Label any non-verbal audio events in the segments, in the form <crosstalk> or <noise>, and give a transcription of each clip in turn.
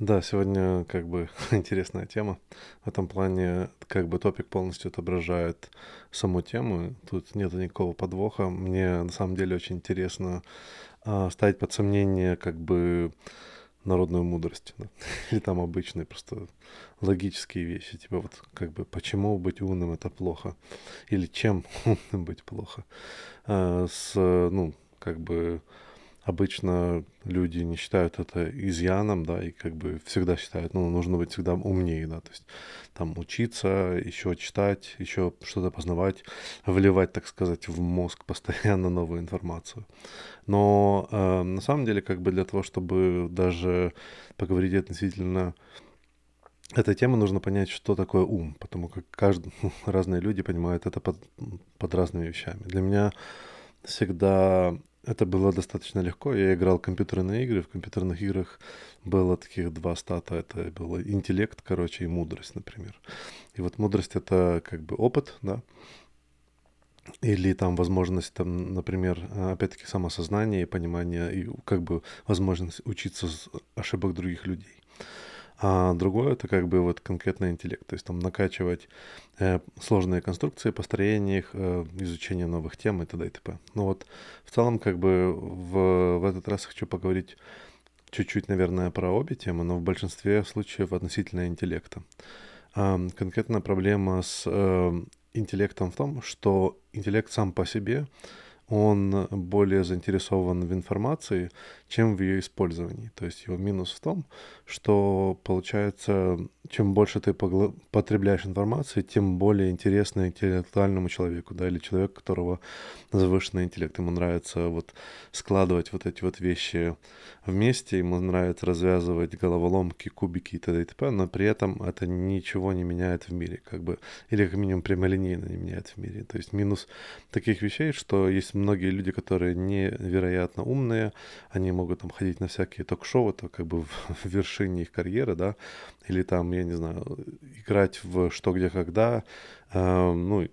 Да, сегодня как бы <laughs> интересная тема. В этом плане как бы топик полностью отображает саму тему. Тут нет никакого подвоха. Мне на самом деле очень интересно а, ставить под сомнение как бы народную мудрость. Да? <laughs> Или там обычные просто логические вещи. Типа вот как бы почему быть умным это плохо? Или чем <laughs> умным быть плохо? А, с, ну, как бы обычно люди не считают это изъяном, да, и как бы всегда считают, ну, нужно быть всегда умнее, да, то есть там учиться, еще читать, еще что-то познавать, вливать, так сказать, в мозг <laughs> постоянно новую информацию. Но э, на самом деле, как бы для того, чтобы даже поговорить относительно этой темы, нужно понять, что такое ум, потому как каждый, <laughs> разные люди понимают это под, под разными вещами. Для меня всегда это было достаточно легко. Я играл компьютерные игры. В компьютерных играх было таких два стата. Это было интеллект, короче, и мудрость, например. И вот мудрость — это как бы опыт, да, или там возможность, там, например, опять-таки самосознание и понимание, и как бы возможность учиться с ошибок других людей. А другое это как бы вот конкретный интеллект, то есть там накачивать э, сложные конструкции, построение их, э, изучение новых тем и т.д. и т.п. Ну вот в целом как бы в, в этот раз хочу поговорить чуть-чуть, наверное, про обе темы, но в большинстве случаев относительно интеллекта. А, конкретная проблема с э, интеллектом в том, что интеллект сам по себе он более заинтересован в информации, чем в ее использовании. То есть его минус в том, что получается, чем больше ты потребляешь информации, тем более интересно интеллектуальному человеку, да, или человеку, которого завышенный интеллект. Ему нравится вот складывать вот эти вот вещи вместе, ему нравится развязывать головоломки, кубики и т.д. и т.п., но при этом это ничего не меняет в мире, как бы, или как минимум прямолинейно не меняет в мире. То есть минус таких вещей, что есть многие люди, которые невероятно умные, они могут там ходить на всякие ток-шоу, это как бы в, <laughs> вершине их карьеры, да, или там, я не знаю, играть в что, где, когда, э, ну,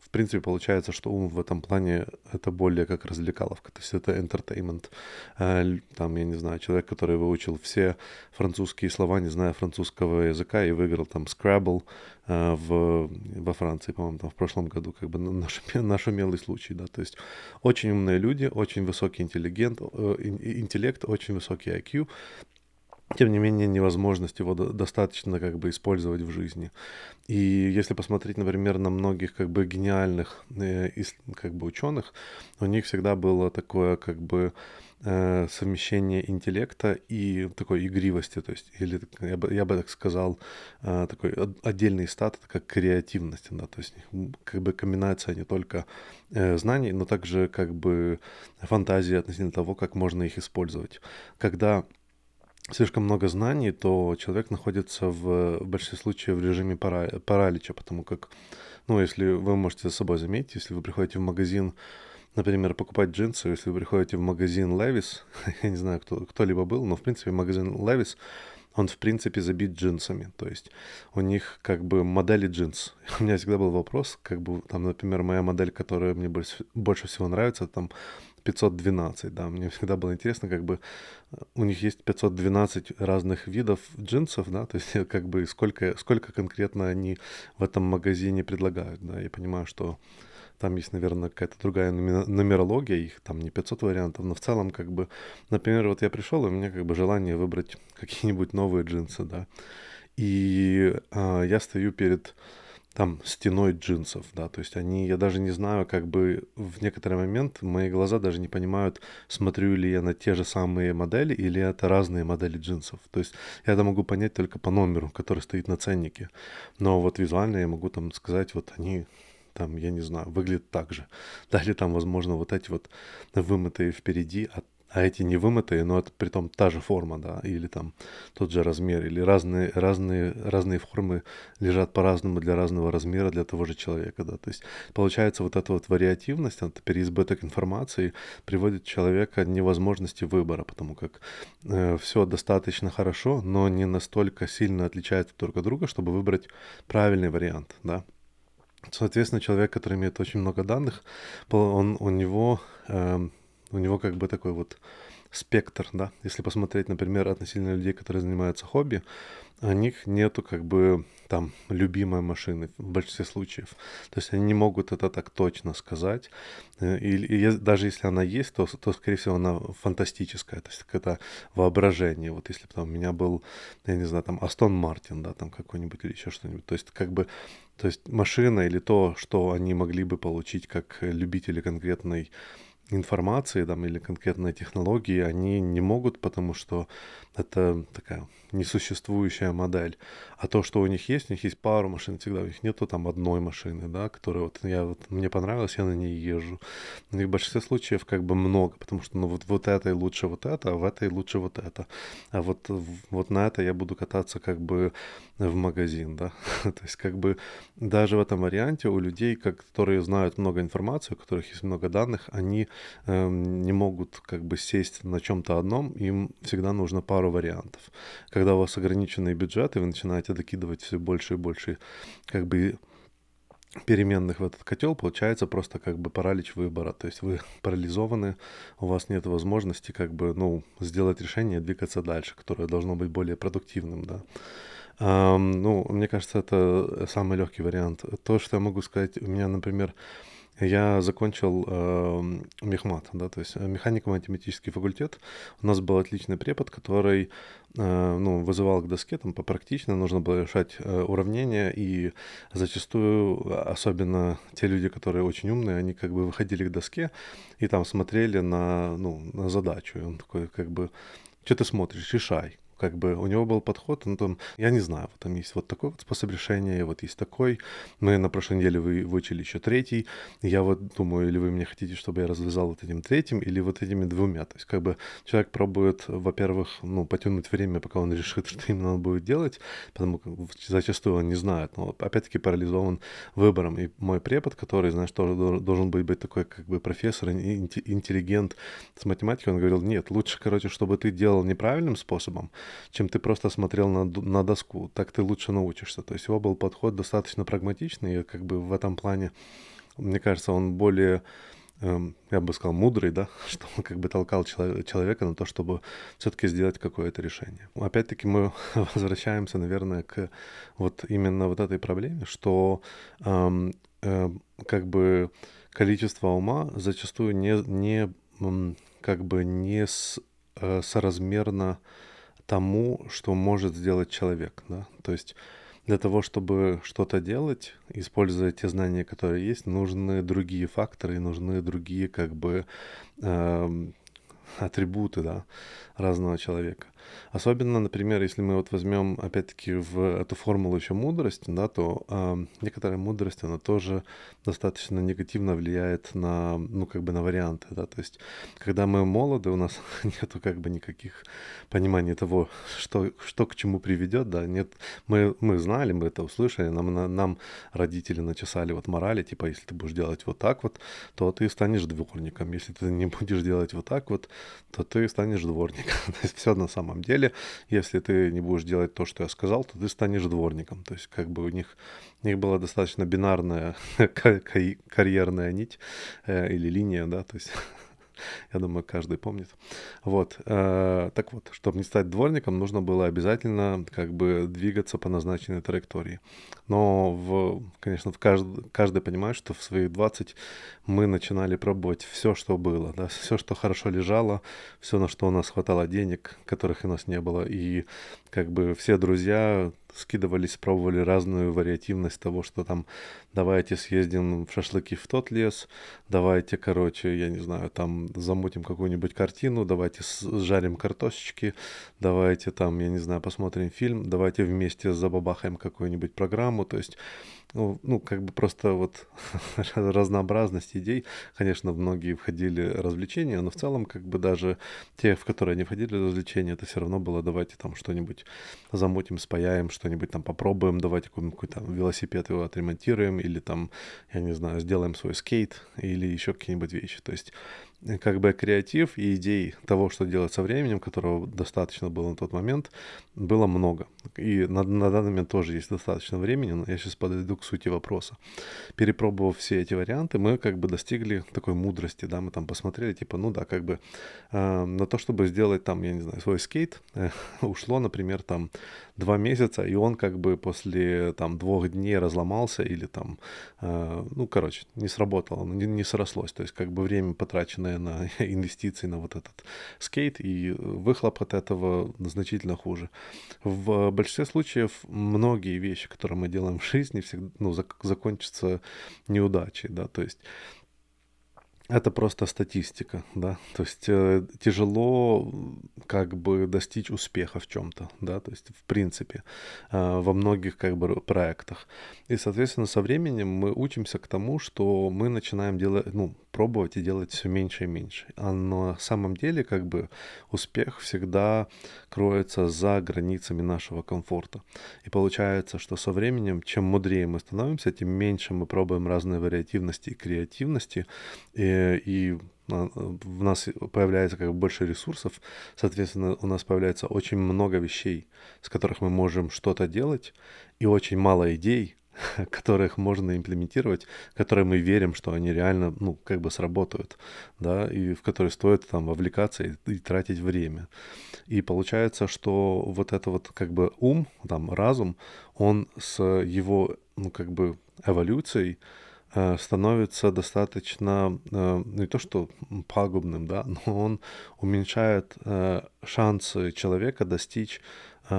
в принципе, получается, что ум в этом плане это более как развлекаловка, то есть это entertainment. Э, там, я не знаю, человек, который выучил все французские слова, не зная французского языка, и выиграл там Scrabble э, в, во Франции, по-моему, там в прошлом году, как бы наш, <laughs> наш умелый случай, да, то есть очень умные люди, очень высокий интеллигент, э, интеллект, очень высокий IQ, тем не менее, невозможность его достаточно как бы использовать в жизни. И если посмотреть, например, на многих как бы гениальных э, как бы ученых, у них всегда было такое как бы э, совмещение интеллекта и такой игривости, то есть, или я бы, я бы так сказал, э, такой отдельный стат, как креативность, да, то есть как бы комбинация не только знаний, но также как бы фантазии относительно того, как можно их использовать. Когда слишком много знаний, то человек находится в, в большинстве случаев в режиме пара, паралича, потому как, ну, если вы можете за собой заметить, если вы приходите в магазин, например, покупать джинсы, если вы приходите в магазин Levi's, <laughs> я не знаю, кто, кто-либо был, но, в принципе, магазин Levi's, он, в принципе, забит джинсами. То есть у них как бы модели джинс. <laughs> У меня всегда был вопрос, как бы, там, например, моя модель, которая мне больше, больше всего нравится, там 512, да, мне всегда было интересно, как бы у них есть 512 разных видов джинсов, да, <laughs> то есть как бы сколько, сколько конкретно они в этом магазине предлагают, да, я понимаю, что там есть, наверное, какая-то другая нумерология, их там не 500 вариантов, но в целом, как бы, например, вот я пришел, и у меня как бы желание выбрать <laughs> какие-нибудь новые джинсы, да, и а, я стою перед там стеной джинсов, да, то есть они, я даже не знаю, как бы в некоторый момент мои глаза даже не понимают, смотрю ли я на те же самые модели или это разные модели джинсов. То есть я это могу понять только по номеру, который стоит на ценнике. Но вот визуально я могу там сказать, вот они там, я не знаю, выглядят так же. <laughs> Далее там, возможно, вот эти вот вымытые впереди, а а эти не вымытые, но это при том та же форма, да, или там тот же размер, или разные, разные, разные формы лежат по-разному для разного размера для того же человека, да, то есть получается вот эта вот вариативность, это переизбыток информации приводит человека к невозможности выбора, потому как э, все достаточно хорошо, но не настолько сильно отличается друг от друга, чтобы выбрать правильный вариант, да. Соответственно, человек, который имеет очень много данных, он, у него э, у него как бы такой вот спектр, да. Если посмотреть, например, относительно людей, которые занимаются хобби, у них нету как бы там любимой машины в большинстве случаев. То есть они не могут это так точно сказать. Э, и, и даже если она есть, то, то, скорее всего, она фантастическая. То есть это воображение. Вот если бы там у меня был, я не знаю, там Астон Мартин, да, там какой-нибудь или еще что-нибудь. То есть как бы, то есть машина или то, что они могли бы получить как любители конкретной информации там, или конкретной технологии они не могут, потому что это такая несуществующая модель. А то, что у них есть, у них есть пару машин всегда, у них нету там одной машины, да, которая вот, я, вот мне понравилась, я на ней езжу. У них в большинстве случаев как бы много, потому что ну вот, вот этой лучше вот это, а в этой лучше вот это. А вот, вот на это я буду кататься как бы в магазин, да. <laughs> то есть как бы даже в этом варианте у людей, которые знают много информации, у которых есть много данных, они э, не могут как бы сесть на чем-то одном, им всегда нужно пару вариантов. Когда у вас ограниченный бюджет, и вы начинаете докидывать все больше и больше как бы переменных в этот котел, получается просто как бы паралич выбора. То есть вы <laughs> парализованы, у вас нет возможности как бы, ну, сделать решение, двигаться дальше, которое должно быть более продуктивным, да. Um, ну, мне кажется, это самый легкий вариант. То, что я могу сказать, у меня, например, я закончил э, мехмат, да, то есть э, механико-математический факультет. У нас был отличный препод, который э, ну, вызывал к доске, там попрактично нужно было решать э, уравнения, и зачастую, особенно те люди, которые очень умные, они как бы выходили к доске и там смотрели на, ну, на задачу. И он такой как бы, что ты смотришь, решай как бы у него был подход, ну там, я не знаю, вот там есть вот такой вот способ решения, вот есть такой. Мы на прошлой неделе вы, выучили еще третий. Я вот думаю, или вы мне хотите, чтобы я развязал вот этим третьим, или вот этими двумя. То есть как бы человек пробует, во-первых, ну, потянуть время, пока он решит, <laughs> что именно он будет делать, потому что зачастую он не знает, но опять-таки парализован выбором. И мой препод, который, знаешь, тоже должен быть, быть такой как бы профессор, интеллигент с математикой, он говорил, нет, лучше, короче, чтобы ты делал неправильным способом, чем ты просто смотрел на, на доску. Так ты лучше научишься. То есть его был подход достаточно прагматичный, и как бы в этом плане, мне кажется, он более эм, я бы сказал, мудрый, да, <laughs> что он как бы толкал человека на то, чтобы все-таки сделать какое-то решение. Опять-таки мы <laughs> возвращаемся, наверное, к вот именно вот этой проблеме, что эм, э, как бы количество ума зачастую не, не как бы не с, э, соразмерно тому, что может сделать человек. Да? То есть для того, чтобы что-то делать, используя те знания, которые есть, нужны другие факторы, нужны другие как бы э, атрибуты да, разного человека. Особенно, например, если мы вот возьмем, опять-таки, в эту формулу еще мудрости, да, то э, некоторая мудрость, она тоже достаточно негативно влияет на, ну, как бы на варианты, да, то есть, когда мы молоды, у нас <laughs> нету как бы никаких пониманий того, что, что к чему приведет, да, нет, мы, мы знали, мы это услышали, нам, нам родители начесали вот морали, типа, если ты будешь делать вот так вот, то ты станешь дворником, если ты не будешь делать вот так вот, то ты станешь дворником, <laughs> то есть все на самом самом деле, если ты не будешь делать то, что я сказал, то ты станешь дворником. То есть как бы у них, у них была достаточно бинарная <laughs> карьерная нить э, или линия, да, то есть <laughs> <laughs> Я думаю, каждый помнит. Вот. Э, так вот, чтобы не стать дворником, нужно было обязательно как бы двигаться по назначенной траектории. Но, в, конечно, в кажд, каждый понимает, что в своих 20 мы начинали пробовать все, что было, да, все, что хорошо лежало, все, на что у нас хватало денег, которых у нас не было. И как бы все друзья скидывались, пробовали разную вариативность того, что там давайте съездим в шашлыки в тот лес, давайте, короче, я не знаю, там замутим какую-нибудь картину, давайте сжарим картошечки, давайте там, я не знаю, посмотрим фильм, давайте вместе забабахаем какую-нибудь программу, то есть ну, ну, как бы просто вот <laughs> разнообразность идей. Конечно, многие входили развлечения, но в целом, как бы даже те, в которые не входили развлечения, это все равно было, давайте там что-нибудь замутим, спаяем, что-нибудь там попробуем, давайте какой-то велосипед его отремонтируем, или там, я не знаю, сделаем свой скейт, или еще какие-нибудь вещи. То есть как бы креатив и идей того, что делать со временем, которого достаточно было на тот момент, было много. И на, на данный момент тоже есть достаточно времени, но я сейчас подойду к сути вопроса. Перепробовав все эти варианты, мы как бы достигли такой мудрости, да, мы там посмотрели, типа, ну да, как бы э, на то, чтобы сделать там, я не знаю, свой скейт, э, <laughs> ушло, например, там два месяца, и он как бы после там двух дней разломался или там, э, ну, короче, не сработало, не, не срослось, то есть как бы время потраченное на <laughs> инвестиции на вот этот скейт, и выхлоп от этого значительно хуже. В большинстве случаев многие вещи, которые мы делаем в жизни, всегда, ну, зак- закончатся неудачей, да, то есть это просто статистика, да, то есть э, тяжело как бы достичь успеха в чем-то, да, то есть в принципе э, во многих как бы проектах. И, соответственно, со временем мы учимся к тому, что мы начинаем делать, ну, пробовать и делать все меньше и меньше. А на самом деле как бы успех всегда кроется за границами нашего комфорта. И получается, что со временем, чем мудрее мы становимся, тем меньше мы пробуем разные вариативности и креативности, и, и в нас появляется как бы больше ресурсов, соответственно, у нас появляется очень много вещей, с которых мы можем что-то делать, и очень мало идей, <laughs> которых можно имплементировать, которые мы верим, что они реально, ну, как бы сработают, да, и в которые стоит там вовлекаться и, и тратить время. И получается, что вот это вот как бы ум, там, разум, он с его, ну, как бы эволюцией, становится достаточно э, не то что пагубным, да, <laughs> но он уменьшает э, шансы человека достичь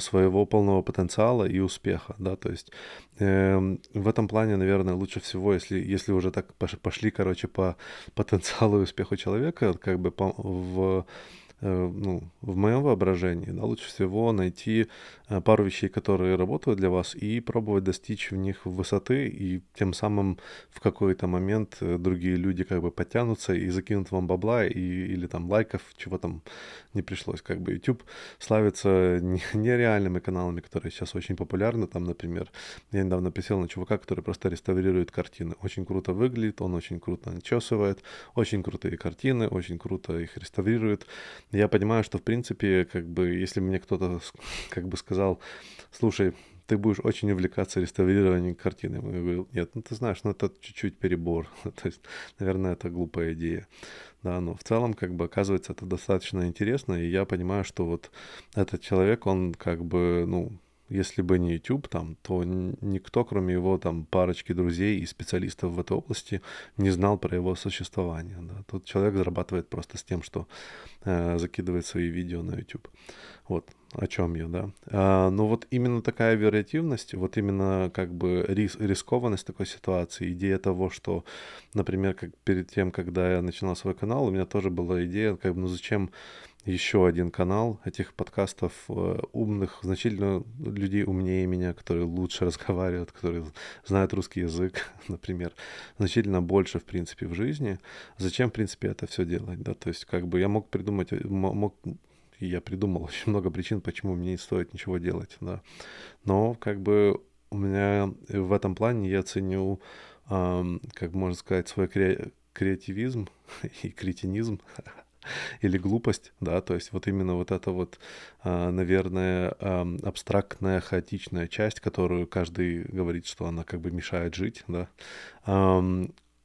своего полного потенциала и успеха, да, то есть э, в этом плане, наверное, лучше всего, если, если уже так пошли, короче, по <laughs> потенциалу и успеху человека, как бы по, в Э, ну, в моем воображении, да, лучше всего найти э, пару вещей, которые работают для вас, и пробовать достичь в них высоты, и тем самым в какой-то момент э, другие люди как бы подтянутся и закинут вам бабла, и, или там лайков, чего там не пришлось. Как бы YouTube славится нереальными <laughs> каналами, которые сейчас очень популярны. Там, например, я недавно присел на чувака, который просто реставрирует картины. Очень круто выглядит, он очень круто начесывает, очень крутые картины, очень круто их реставрирует я понимаю, что, в принципе, как бы, если мне кто-то как бы сказал, слушай, ты будешь очень увлекаться реставрированием картины. Я говорю, нет, ну ты знаешь, ну это чуть-чуть перебор. <laughs> То есть, наверное, это глупая идея. Да, но в целом, как бы, оказывается, это достаточно интересно, и я понимаю, что вот этот человек, он как бы, ну, если бы не YouTube там, то никто, кроме его там парочки друзей и специалистов в этой области, не знал про его существование. Да. Тут человек зарабатывает просто с тем, что э, закидывает свои видео на YouTube. Вот о чем я, да. А, но вот именно такая вариативность, вот именно как бы рис, рискованность такой ситуации, идея того, что, например, как перед тем, когда я начинал свой канал, у меня тоже была идея, как бы, ну зачем еще один канал этих подкастов э, умных, значительно людей умнее меня, которые лучше <laughs> разговаривают, которые знают русский язык, <laughs> например, значительно больше, в принципе, в жизни. Зачем, в принципе, это все делать, да? То есть, как бы я мог придумать, мог, я придумал <laughs> очень много причин, почему мне не стоит ничего делать, да. Но, как бы, у меня в этом плане я ценю, эм, как можно сказать, свой кре креативизм <laughs> и кретинизм, <laughs> или глупость, да, то есть вот именно вот эта вот, а, наверное, абстрактная, хаотичная часть, которую каждый говорит, что она как бы мешает жить, да,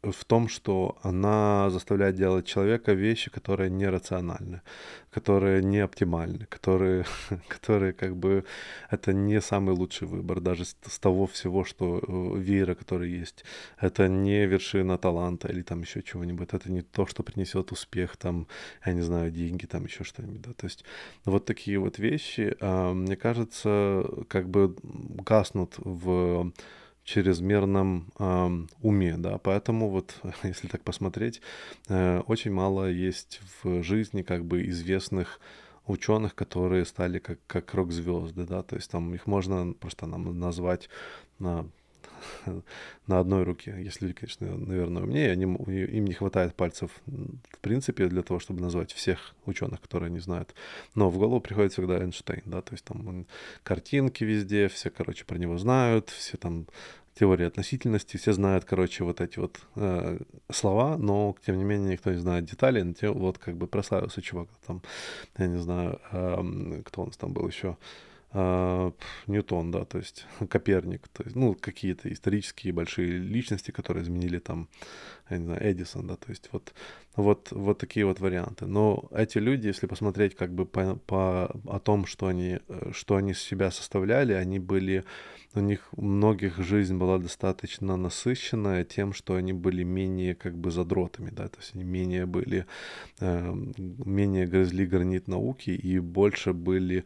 в том, что она заставляет делать человека вещи, которые нерациональны, которые не оптимальны, которые, <laughs> которые как бы это не самый лучший выбор, даже с, с того всего, что э, веера, который есть. Это не вершина таланта или там еще чего-нибудь. Это не то, что принесет успех, там, я не знаю, деньги, там еще что-нибудь. Да? То есть вот такие вот вещи, мне кажется, как бы гаснут в чрезмерном э, уме, да, поэтому вот, <laughs> если так посмотреть, э, очень мало есть в жизни как бы известных ученых, которые стали как, как рок-звезды, да, то есть там их можно просто нам назвать на <laughs> на одной руке. Если люди, конечно, наверное, умнее, они, им не хватает пальцев, в принципе, для того, чтобы назвать всех ученых, которые не знают. Но в голову приходит всегда Эйнштейн, да, то есть там картинки везде, все, короче, про него знают, все там теория относительности. Все знают, короче, вот эти вот э, слова, но, тем не менее, никто не знает деталей. Но те, вот как бы прославился чувак там, я не знаю, э, кто нас там был еще. Ньютон, да, то есть <laughs> Коперник, то есть, ну, какие-то исторические большие личности, которые изменили там, я не знаю, Эдисон, да, то есть вот, вот, вот такие вот варианты. Но эти люди, если посмотреть как бы по, по о том, что они, что они себя составляли, они были, у них у многих жизнь была достаточно насыщенная тем, что они были менее как бы задротами, да, то есть они менее были, э, менее грызли гранит науки и больше были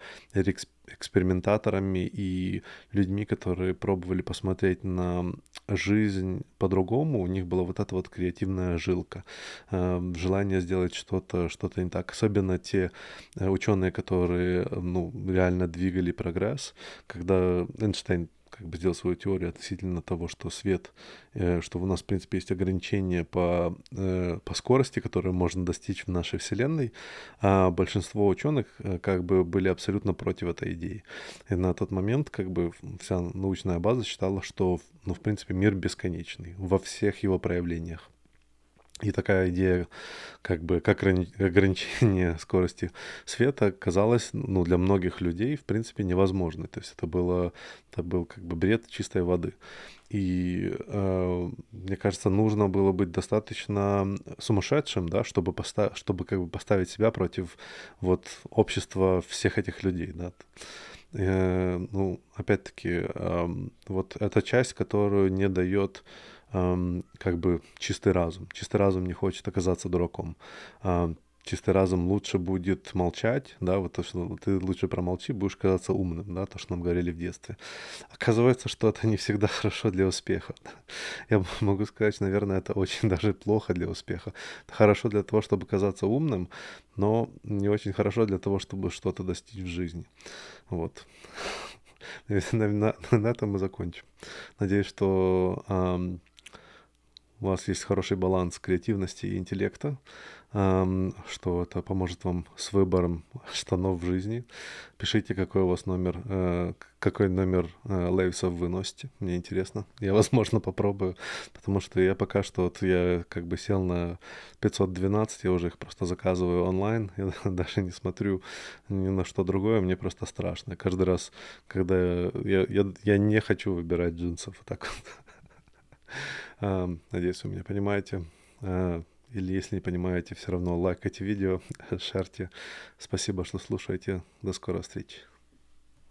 экспериментаторами и людьми, которые пробовали посмотреть на жизнь по-другому, у них была вот эта вот креативная жилка, э, желание сделать что-то, что-то не так. Особенно те э, ученые, которые, ну, реально двигали прогресс, когда Эйнштейн как бы сделал свою теорию относительно того, что свет, э, что у нас, в принципе, есть ограничения по, э, по скорости, которые можно достичь в нашей Вселенной, а большинство ученых э, как бы были абсолютно против этой идеи. И на тот момент как бы вся научная база считала, что, ну, в принципе, мир бесконечный во всех его проявлениях. И такая идея, как бы, как ограничение <laughs> скорости света, казалась, ну, для многих людей, в принципе, невозможной. То есть это было, это был как бы бред чистой воды. И э, мне кажется, нужно было быть достаточно сумасшедшим, да, чтобы, поста- чтобы как бы поставить себя против вот общества всех этих людей, да. Э, ну, опять-таки, э, вот эта часть, которую не дает эм, как бы чистый разум. Чистый разум не хочет оказаться дураком. Э, чистый разум лучше будет молчать, да, вот то, что ты лучше промолчи, будешь казаться умным, да, то, что нам говорили в детстве. Оказывается, что это не всегда <laughs> хорошо для успеха. Я могу сказать, наверное, это очень <laughs> даже плохо для успеха. Хорошо для того, чтобы казаться умным, но не очень хорошо для того, чтобы что-то достичь в жизни. Вот. <laughs> На, на, на этом мы закончим. Надеюсь, что эм, у вас есть хороший баланс креативности и интеллекта, что это поможет вам с выбором <laughs> штанов в жизни. Пишите, какой у вас номер, э, какой номер э, лейвсов вы носите. Мне интересно. Я, <laughs> возможно, попробую, потому что я пока что, вот я как бы сел на 512, я уже их просто заказываю онлайн, <laughs> я даже не смотрю ни на что другое, мне просто страшно. Каждый раз, когда я, я, я не хочу выбирать джинсов, так вот. Надеюсь, вы меня понимаете. А, или если не понимаете, все равно лайкайте видео, <laughs> шарьте. Спасибо, что слушаете. До скорой встречи.